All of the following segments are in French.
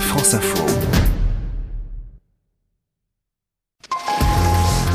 France Info.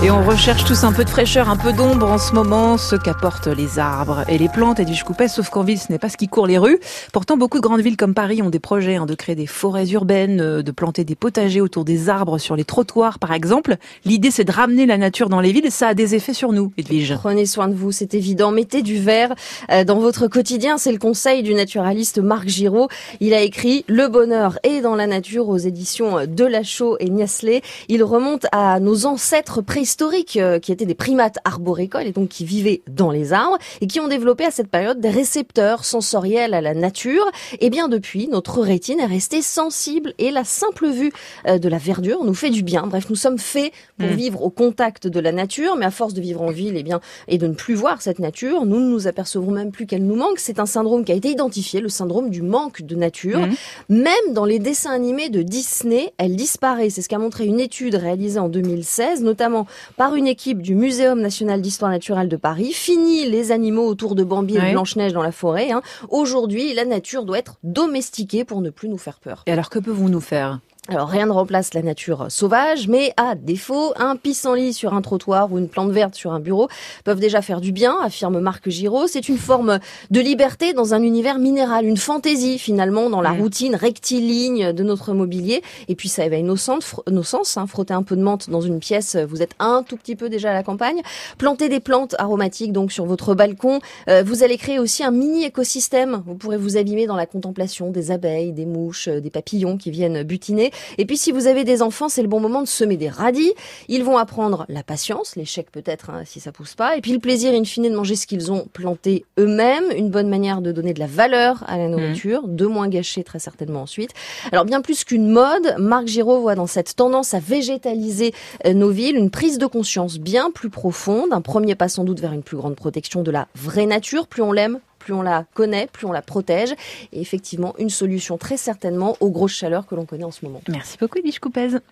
Et on recherche tous un peu de fraîcheur, un peu d'ombre en ce moment, ce qu'apportent les arbres et les plantes. Et du coupais, sauf qu'en ville, ce n'est pas ce qui court les rues. Pourtant, beaucoup de grandes villes comme Paris ont des projets hein, de créer des forêts urbaines, euh, de planter des potagers autour des arbres sur les trottoirs, par exemple. L'idée, c'est de ramener la nature dans les villes. Ça a des effets sur nous, Edwige. Prenez soin de vous, c'est évident. Mettez du vert euh, dans votre quotidien. C'est le conseil du naturaliste Marc Giraud. Il a écrit Le bonheur est dans la nature aux éditions de Lachaud et Niasley. Il remonte à nos ancêtres préhistoriques historiques euh, qui étaient des primates arboricoles et donc qui vivaient dans les arbres et qui ont développé à cette période des récepteurs sensoriels à la nature. Et bien depuis, notre rétine est restée sensible et la simple vue euh, de la verdure nous fait du bien. Bref, nous sommes faits pour mm. vivre au contact de la nature, mais à force de vivre en ville et eh bien, et de ne plus voir cette nature, nous ne nous apercevrons même plus qu'elle nous manque. C'est un syndrome qui a été identifié, le syndrome du manque de nature. Mm. Même dans les dessins animés de Disney, elle disparaît. C'est ce qu'a montré une étude réalisée en 2016, notamment par une équipe du Muséum national d'histoire naturelle de Paris. Fini les animaux autour de Bambi et de Blanche-Neige dans la forêt. Hein. Aujourd'hui, la nature doit être domestiquée pour ne plus nous faire peur. Et alors, que pouvons-nous faire? Alors rien ne remplace la nature sauvage, mais à défaut, un pissenlit sur un trottoir ou une plante verte sur un bureau peuvent déjà faire du bien, affirme Marc Giraud. C'est une forme de liberté dans un univers minéral, une fantaisie finalement dans la mm. routine rectiligne de notre mobilier. Et puis ça éveille nos sens, nos sens hein. frotter un peu de menthe dans une pièce, vous êtes un tout petit peu déjà à la campagne. Planter des plantes aromatiques donc sur votre balcon, euh, vous allez créer aussi un mini écosystème. Vous pourrez vous abîmer dans la contemplation des abeilles, des mouches, euh, des papillons qui viennent butiner. Et puis si vous avez des enfants, c'est le bon moment de semer des radis. Ils vont apprendre la patience, l'échec peut-être hein, si ça pousse pas, et puis le plaisir in fine de manger ce qu'ils ont planté eux-mêmes, une bonne manière de donner de la valeur à la mmh. nourriture, de moins gâcher très certainement ensuite. Alors bien plus qu'une mode, Marc Giraud voit dans cette tendance à végétaliser euh, nos villes une prise de conscience bien plus profonde, un premier pas sans doute vers une plus grande protection de la vraie nature. Plus on l'aime, plus on la connaît, plus on la protège. Et effectivement, une solution très certainement aux grosses chaleurs que l'on connaît en ce moment. Merci beaucoup, Edwige Coupez.